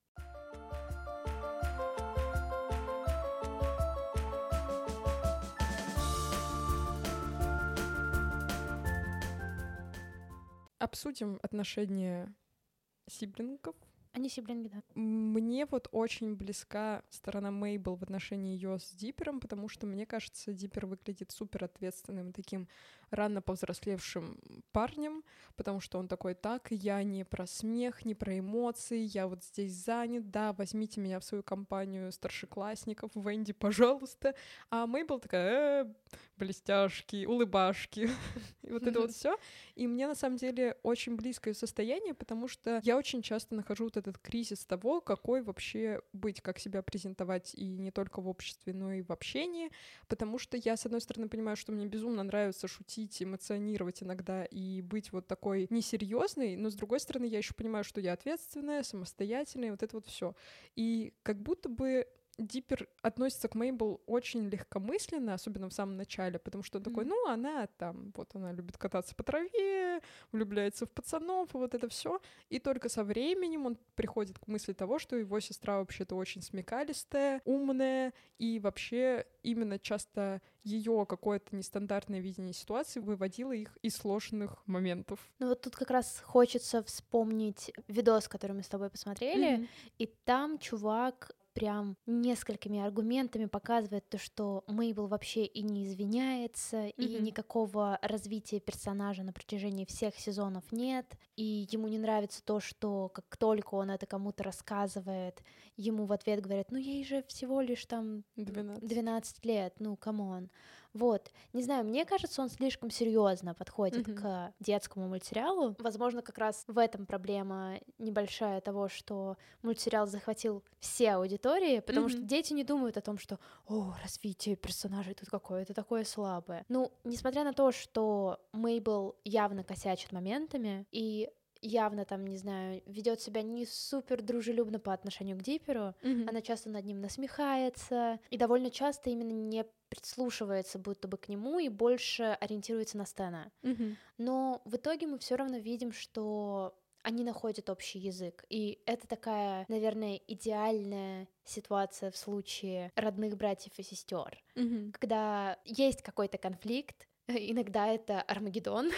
Обсудим отношения сиблингов. Они сиблинги, да. Мне вот очень близка сторона Мейбл в отношении ее с Дипером, потому что мне кажется, Дипер выглядит супер ответственным таким рано повзрослевшим парнем, потому что он такой, так, я не про смех, не про эмоции, я вот здесь занят, да, возьмите меня в свою компанию старшеклассников, Венди, пожалуйста. А Мейбл такая, э, блестяшки, улыбашки, и вот это вот все. И мне на самом деле очень близкое состояние, потому что я очень часто нахожу вот этот кризис того, какой вообще быть, как себя презентовать и не только в обществе, но и в общении, потому что я, с одной стороны, понимаю, что мне безумно нравится шутить, эмоционировать иногда и быть вот такой несерьезной, но с другой стороны, я еще понимаю, что я ответственная, самостоятельная, вот это вот все. И как будто бы Диппер относится к Мейбл очень легкомысленно, особенно в самом начале, потому что он такой, ну, она там, вот она любит кататься по траве, влюбляется в пацанов, и вот это все. И только со временем он приходит к мысли того, что его сестра вообще-то очень смекалистая, умная, и вообще именно часто ее какое-то нестандартное видение ситуации выводило их из сложных моментов. Ну вот тут как раз хочется вспомнить видос, который мы с тобой посмотрели, mm-hmm. и там чувак прям несколькими аргументами показывает то, что Мейбл вообще и не извиняется, mm-hmm. и никакого развития персонажа на протяжении всех сезонов нет, и ему не нравится то, что как только он это кому-то рассказывает, ему в ответ говорят, ну ей же всего лишь там 12, 12 лет, ну come on. Вот, не знаю, мне кажется, он слишком серьезно подходит mm-hmm. к детскому мультсериалу. Возможно, как раз в этом проблема небольшая того, что мультсериал захватил все аудитории, потому mm-hmm. что дети не думают о том, что «О, развитие персонажей тут какое-то такое слабое». Ну, несмотря на то, что Мейбл явно косячит моментами, и явно там, не знаю, ведет себя не супер дружелюбно по отношению к Диперу, mm-hmm. она часто над ним насмехается, и довольно часто именно не прислушивается будто бы к нему и больше ориентируется на Стэна. Mm-hmm. Но в итоге мы все равно видим, что они находят общий язык. И это такая, наверное, идеальная ситуация в случае родных братьев и сестер, mm-hmm. когда есть какой-то конфликт, Иногда это Армагеддон,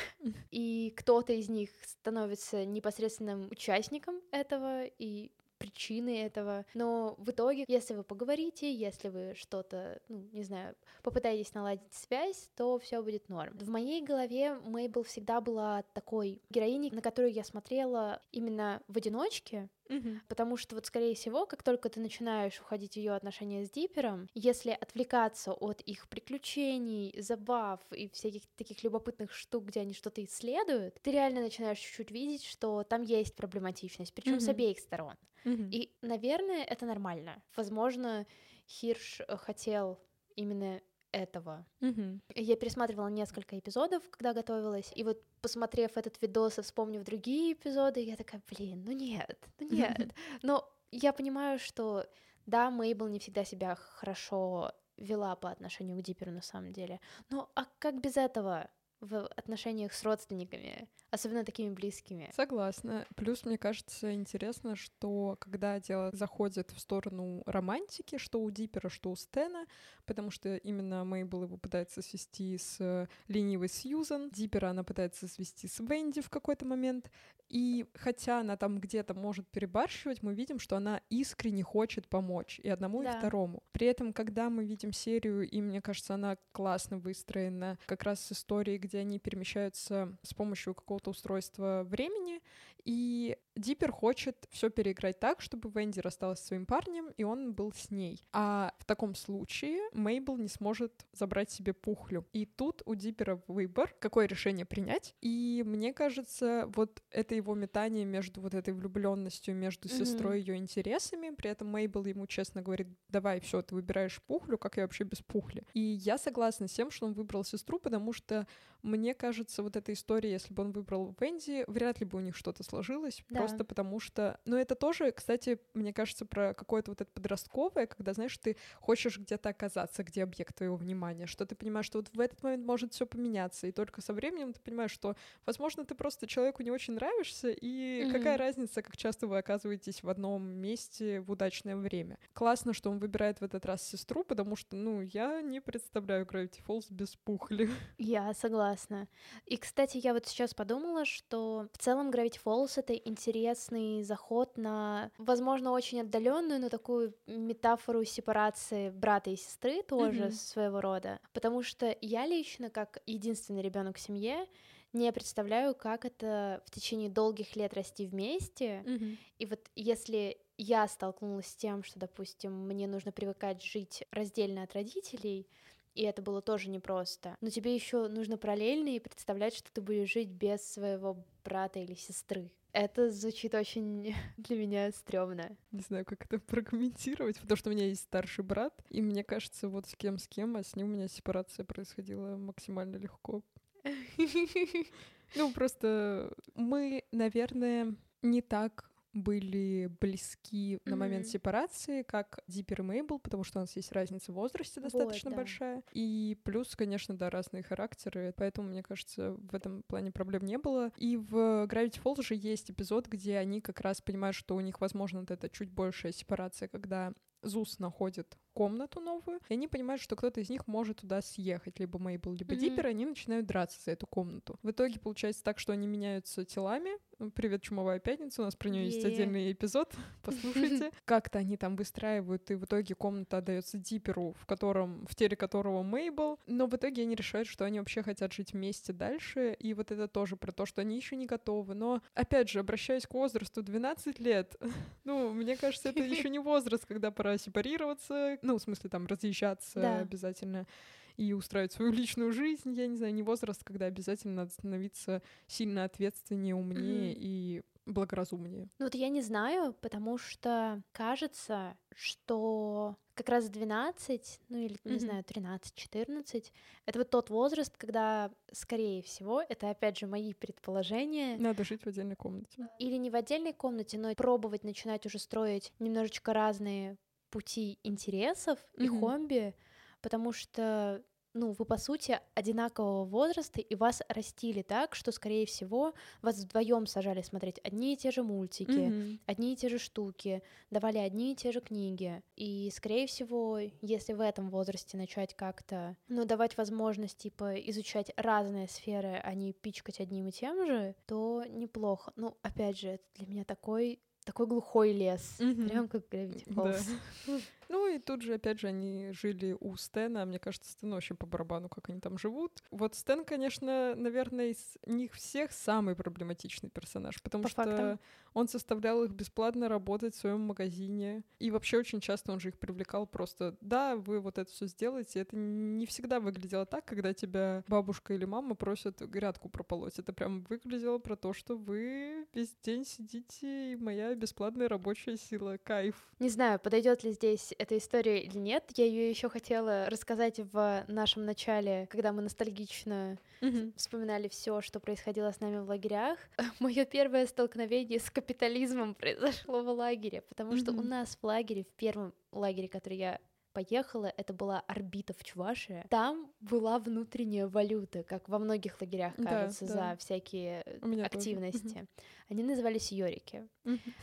и кто-то из них становится непосредственным участником этого, и причины этого. Но в итоге, если вы поговорите, если вы что-то, ну, не знаю, попытаетесь наладить связь, то все будет норм. В моей голове Мейбл всегда была такой героиней, на которую я смотрела именно в одиночке, Угу. Потому что вот, скорее всего, как только ты начинаешь уходить в ее отношения с Дипером, если отвлекаться от их приключений, забав и всяких таких любопытных штук, где они что-то исследуют, ты реально начинаешь чуть-чуть видеть, что там есть проблематичность, причем угу. с обеих сторон. Угу. И, наверное, это нормально. Возможно, Хирш э, хотел именно этого. Mm-hmm. Я пересматривала несколько эпизодов, когда готовилась, и вот посмотрев этот видос и вспомнив другие эпизоды, я такая, блин, ну нет, ну нет. Mm-hmm. Но я понимаю, что да, Мейбл не всегда себя хорошо вела по отношению к Диперу на самом деле. Но а как без этого? В отношениях с родственниками, особенно такими близкими. Согласна. Плюс мне кажется интересно, что когда дело заходит в сторону романтики, что у Дипера, что у Стена, потому что именно Мейбл его пытается свести с ленивой Сьюзан, Дипера она пытается свести с Венди в какой-то момент, и хотя она там где-то может перебарщивать, мы видим, что она искренне хочет помочь и одному, да. и второму. При этом, когда мы видим серию, и мне кажется, она классно выстроена, как раз с историей, где они перемещаются с помощью какого-то устройства времени, и Диппер хочет все переиграть так, чтобы Венди рассталась со своим парнем, и он был с ней. А в таком случае Мейбл не сможет забрать себе пухлю. И тут у Диппера выбор, какое решение принять. И мне кажется, вот это его метание между вот этой влюбленностью, между mm-hmm. сестрой и ее интересами. При этом Мейбл ему честно говорит, давай, все, ты выбираешь пухлю, как я вообще без пухли. И я согласна с тем, что он выбрал сестру, потому что мне кажется, вот эта история, если бы он выбрал Венди, вряд ли бы у них что-то сложилось, да. просто потому что... Ну, это тоже, кстати, мне кажется, про какое-то вот это подростковое, когда, знаешь, ты хочешь где-то оказаться, где объект твоего внимания, что ты понимаешь, что вот в этот момент может все поменяться, и только со временем ты понимаешь, что, возможно, ты просто человеку не очень нравишься, и mm-hmm. какая разница, как часто вы оказываетесь в одном месте в удачное время. Классно, что он выбирает в этот раз сестру, потому что, ну, я не представляю Gravity Falls без пухли. Я согласна. И, кстати, я вот сейчас подумала, что в целом Gravity Falls Falls это интересный заход на, возможно, очень отдаленную, но такую метафору сепарации брата и сестры тоже mm-hmm. своего рода. Потому что я лично, как единственный ребенок в семье, не представляю, как это в течение долгих лет расти вместе. Mm-hmm. И вот если я столкнулась с тем, что, допустим, мне нужно привыкать жить раздельно от родителей, и это было тоже непросто. Но тебе еще нужно параллельно и представлять, что ты будешь жить без своего брата или сестры. Это звучит очень для меня стрёмно. Не знаю, как это прокомментировать, потому что у меня есть старший брат, и мне кажется, вот с кем с кем, а с ним у меня сепарация происходила максимально легко. Ну, просто мы, наверное, не так были близки mm-hmm. на момент сепарации, как Диппер и Мейбл, потому что у нас есть разница в возрасте достаточно вот, да. большая. И плюс, конечно, да, разные характеры, поэтому, мне кажется, в этом плане проблем не было. И в Gravity Falls же есть эпизод, где они как раз понимают, что у них, возможно, вот эта чуть большая сепарация, когда Зус находит комнату новую, и они понимают, что кто-то из них может туда съехать, либо Мейбл, либо mm-hmm. Диппер, и они начинают драться за эту комнату. В итоге получается так, что они меняются телами. Привет, Чумовая пятница, у нас про нее есть отдельный эпизод, послушайте. Как-то они там выстраивают, и в итоге комната отдается Дипперу, в котором, в теле которого Мейбл, но в итоге они решают, что они вообще хотят жить вместе дальше, и вот это тоже про то, что они еще не готовы. Но, опять же, обращаясь к возрасту 12 лет, ну, мне кажется, это еще не возраст, когда пора сепарироваться, ну, в смысле, там, разъезжаться да. обязательно и устраивать свою личную жизнь, я не знаю, не возраст, когда обязательно надо становиться сильно ответственнее, умнее mm-hmm. и благоразумнее. Ну вот я не знаю, потому что кажется, что как раз 12, ну или, не mm-hmm. знаю, 13-14, это вот тот возраст, когда, скорее всего, это опять же мои предположения. Надо жить в отдельной комнате. Или не в отдельной комнате, но пробовать начинать уже строить немножечко разные пути интересов mm-hmm. и хобби, потому что ну, вы, по сути, одинакового возраста, и вас растили так, что, скорее всего, вас вдвоем сажали смотреть одни и те же мультики, mm-hmm. одни и те же штуки, давали одни и те же книги. И, скорее всего, если в этом возрасте начать как-то, ну, давать возможность, типа, изучать разные сферы, а не пичкать одним и тем же, то неплохо. Ну, опять же, это для меня такой такой глухой лес, mm-hmm. прям как Gravity Falls. Да. Ну и тут же, опять же, они жили у Стэна. Мне кажется, Стэну вообще по барабану, как они там живут. Вот Стэн, конечно, наверное, из них всех самый проблематичный персонаж, потому по что фактам. он составлял их бесплатно работать в своем магазине. И вообще очень часто он же их привлекал просто, да, вы вот это все сделаете. Это не всегда выглядело так, когда тебя бабушка или мама просят грядку прополоть. Это прям выглядело про то, что вы весь день сидите, и моя бесплатная рабочая сила. Кайф. Не знаю, подойдет ли здесь эта история или нет. Я ее еще хотела рассказать в нашем начале, когда мы ностальгично mm-hmm. вспоминали все, что происходило с нами в лагерях. Мое первое столкновение с капитализмом произошло в лагере, потому mm-hmm. что у нас в лагере, в первом лагере, который я поехала, это была орбита в Чувашии. Там была внутренняя валюта, как во многих лагерях, кажется, да, да. за всякие активности. Тоже. Они назывались йорики.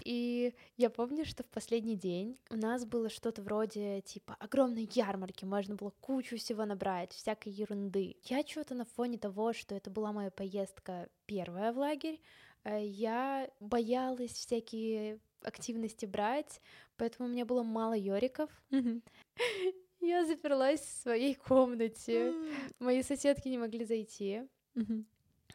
И я помню, что в последний день у нас было что-то вроде типа огромной ярмарки, можно было кучу всего набрать, всякой ерунды. Я что-то на фоне того, что это была моя поездка первая в лагерь, э, я боялась всякие активности брать, поэтому у меня было мало йориков. Я заперлась в своей комнате. Мои соседки не могли зайти.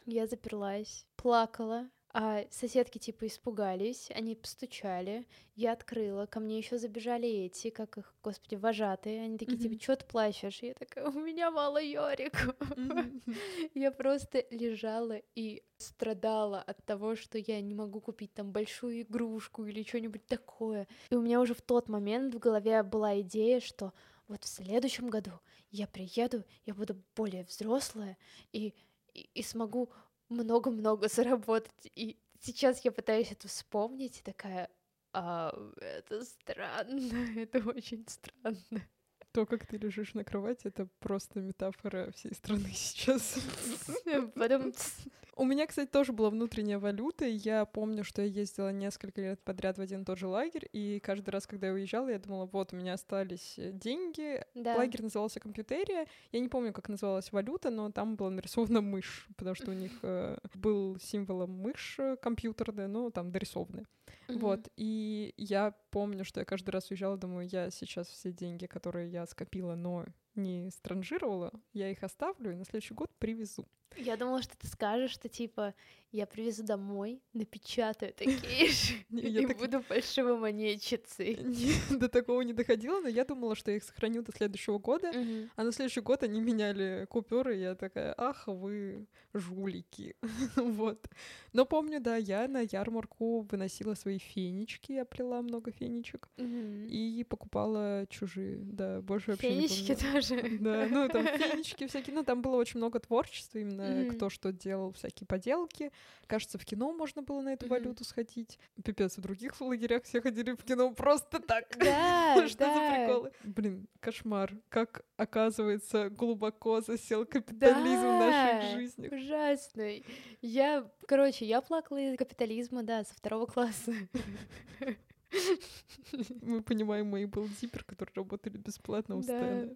Я заперлась, плакала, а соседки типа испугались, они постучали, я открыла, ко мне еще забежали эти, как их, господи, вожатые, они такие типа, что ты плачешь? Я такая, у меня мало Йорик. Я просто лежала и страдала от того, что я не могу купить там большую игрушку или что-нибудь такое. И у меня уже в тот момент в голове была идея, что вот в следующем году я приеду, я буду более взрослая и, и, и смогу много-много заработать. И сейчас я пытаюсь это вспомнить, и такая, а, это странно, это очень странно. То, как ты лежишь на кровати, это просто метафора всей страны сейчас. Потом У меня, кстати, тоже была внутренняя валюта. Я помню, что я ездила несколько лет подряд в один и тот же лагерь, и каждый раз, когда я уезжала, я думала, вот, у меня остались э, деньги. Да. Лагерь назывался Компьютерия. Я не помню, как называлась валюта, но там была нарисована мышь, потому что у них э, был символом мышь э, компьютерная, ну, там дорисованная. Мгм. Вот, и я помню, что я каждый раз уезжала, думаю, я сейчас все деньги, которые я скопила, но не странжировала, я их оставлю и на следующий год привезу. Я думала, что ты скажешь, что типа я привезу домой, напечатаю такие же и буду фальшивомонетчицей. Не, До такого не доходило, но я думала, что я их сохраню до следующего года. А на следующий год они меняли купюры, и я такая, ах, вы жулики. вот. Но помню, да, я на ярмарку выносила свои фенечки, я плела много фенечек, и покупала чужие, да, больше вообще не Фенечки тоже. Да, ну там фенечки всякие, ну там было очень много творчества, именно Мгм. кто что делал, всякие поделки. Кажется, в кино можно было на эту Мгм. валюту сходить. Пипец, в других лагерях все ходили в кино просто так. Да, Что за приколы? Блин, кошмар. Как, оказывается, глубоко засел капитализм в наших жизнях. Ужасный. Я, короче, я плакала из капитализма, да, со второго класса. Мы понимаем, мы был дипер, которые работали бесплатно у Да. Стэна.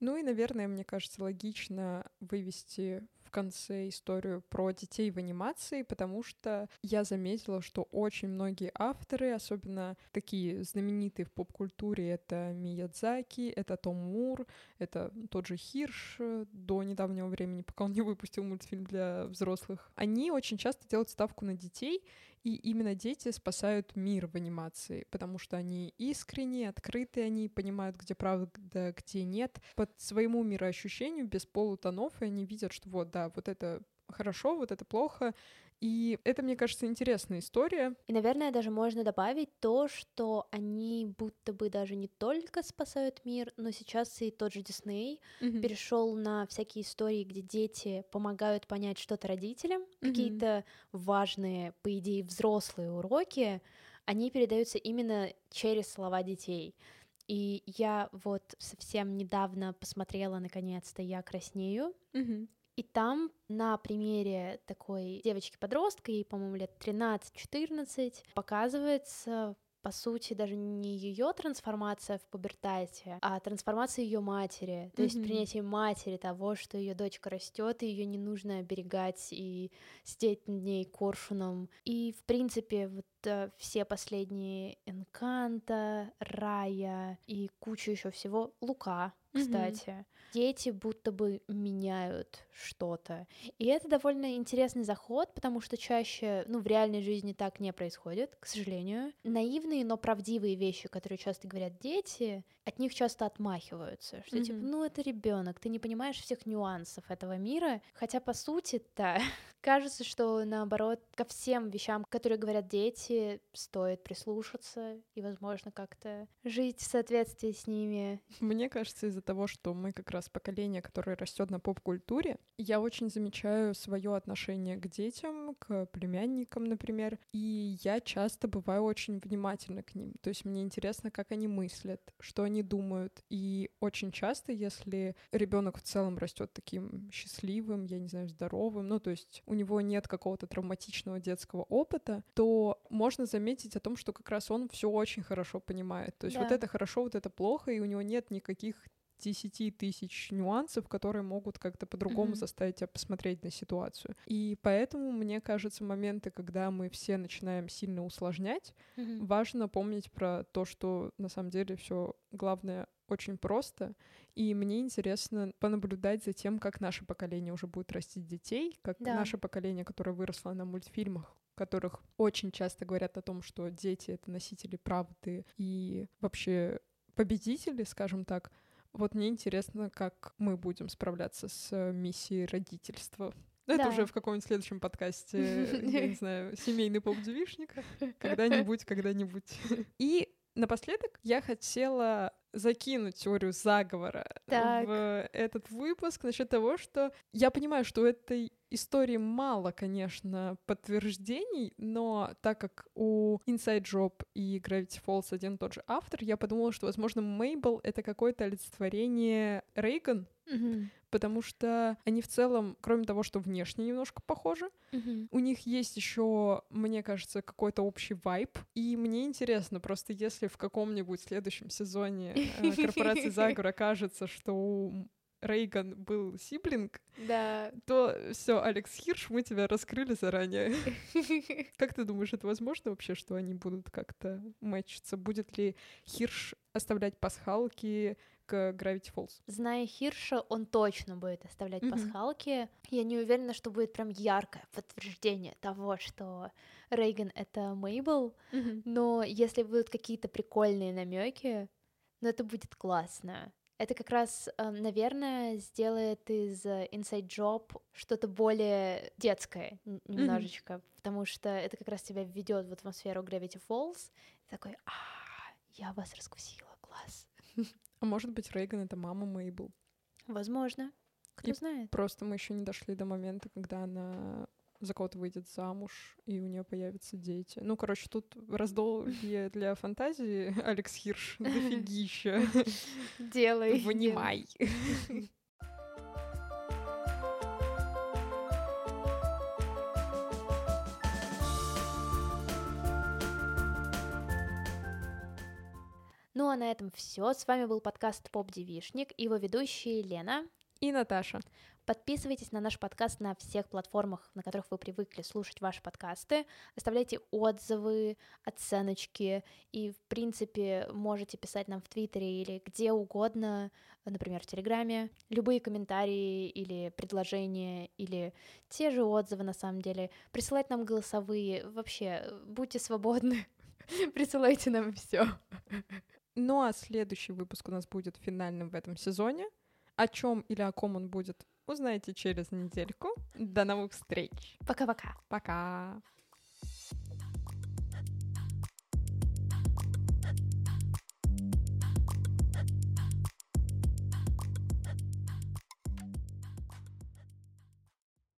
Ну и, наверное, мне кажется, логично вывести в конце историю про детей в анимации, потому что я заметила, что очень многие авторы, особенно такие знаменитые в поп-культуре, это Миядзаки, это Том Мур, это тот же Хирш э, до недавнего времени, пока он не выпустил мультфильм для взрослых, они очень часто делают ставку на детей, и именно дети спасают мир в анимации, потому что они искренние, открытые, они понимают, где правда, где нет. Под своему мироощущению, без полутонов, и они видят, что вот, да, вот это хорошо, вот это плохо. И это, мне кажется, интересная история. И, наверное, даже можно добавить то, что они будто бы даже не только спасают мир, но сейчас и тот же Дисней перешел на всякие истории, где дети помогают понять что-то родителям, Мгм. какие-то важные, по идее, взрослые уроки, они передаются именно через слова детей. И я вот совсем недавно посмотрела, наконец-то, «Я краснею», Мгм. И там на примере такой девочки-подростка, ей, по-моему, лет 13-14, показывается по сути, даже не ее трансформация в пубертате, а трансформация ее матери. То есть Мгм. принятие матери того, что ее дочка растет, и ее не нужно оберегать и сидеть над ней коршуном. И, в принципе, вот все последние Энканта, Рая и куча еще всего. Лука, кстати. Дети будто бы меняют что-то. И это довольно интересный заход, потому что чаще, ну, в реальной жизни так не происходит, к сожалению. Наивные, но правдивые вещи, которые часто говорят дети, от них часто отмахиваются. Что типа, Мгм. ну, это ребенок, ты не понимаешь всех нюансов этого мира. Хотя, по сути-то, кажется, что наоборот, ко всем вещам, которые говорят дети, стоит прислушаться и, возможно, как-то жить в соответствии с ними. Мне кажется, из-за того, что мы как раз поколение, которое растет на поп-культуре, я очень замечаю свое отношение к детям, к племянникам, например, и я часто бываю очень внимательна к ним. То есть мне интересно, как они мыслят, что они думают. И очень часто, если ребенок в целом растет таким счастливым, я не знаю, здоровым, ну то есть у него нет какого-то травматичного детского опыта, то можно заметить о том, что как раз он все очень хорошо понимает. То есть вот Да. это хорошо, вот это плохо, и у него нет никаких 10 тысяч нюансов, которые могут как-то по-другому Мгм. заставить тебя посмотреть на ситуацию. И поэтому, мне кажется, моменты, когда мы все начинаем сильно усложнять, важно помнить про то, что на самом деле все главное очень просто. И мне интересно понаблюдать за тем, как наше поколение уже будет растить детей, как Да. наше поколение, которое выросло на мультфильмах, в которых очень часто говорят о том, что дети — это носители правды и вообще победители, скажем так. Вот мне интересно, как мы будем справляться с э, миссией родительства. Ну, это Да. уже в каком-нибудь следующем подкасте, я не знаю, семейный поп-девишник. Когда-нибудь, когда-нибудь. И напоследок я хотела закинуть теорию заговора Так. в этот выпуск насчет того, что я понимаю, что у этой истории мало, конечно, подтверждений, но так как у Inside Job и Gravity Falls один и тот же автор, я подумала, что, возможно, Мейбл — это какое-то олицетворение Рейган, Потому что они в целом, кроме того, что внешне немножко похожи, у них есть еще, мне кажется, какой-то общий вайб. И мне интересно, просто если в каком-нибудь следующем сезоне э, корпорации заговора окажется, что у Рейган был сиблинг, Да. то все, Алекс Хирш, мы тебя раскрыли заранее. Как ты думаешь, это возможно вообще, что они будут как-то мэчиться? Будет ли Хирш оставлять пасхалки к Gravity Falls? Зная Хирша, он точно будет оставлять Мгм. пасхалки. Я не уверена, что будет прям яркое подтверждение того, что Рейган — это Мейбл, но если будут какие-то прикольные намеки, ну это будет классно. Это как раз, э, наверное, сделает из Inside Job что-то более детское немножечко, потому что это как раз тебя введет в атмосферу Gravity Falls. И такой, а, я вас раскусила, класс. А может быть, Рейган — это мама Мейбл? Возможно, кто И знает. Просто мы еще не дошли до момента, когда она за кого-то выйдет замуж, и у нее появятся дети. Ну, короче, тут раздолье для фантазии Алекс Хирш дофигища. Делай. Вынимай. Ну а на этом все. С вами был подкаст Поп Девишник его ведущие Лена. И Наташа. Подписывайтесь на наш подкаст на всех платформах, на которых вы привыкли слушать ваши подкасты. Оставляйте отзывы, оценочки. И, в принципе, можете писать нам в Твиттере или где угодно, например, в Телеграме. Любые комментарии или предложения, или те же отзывы, на самом деле. Присылать нам голосовые. Вообще, будьте свободны. Присылайте нам все. Ну а следующий выпуск у нас будет финальным в этом сезоне. О чем или о ком он будет, узнаете через недельку. До новых встреч. Пока-пока. Пока.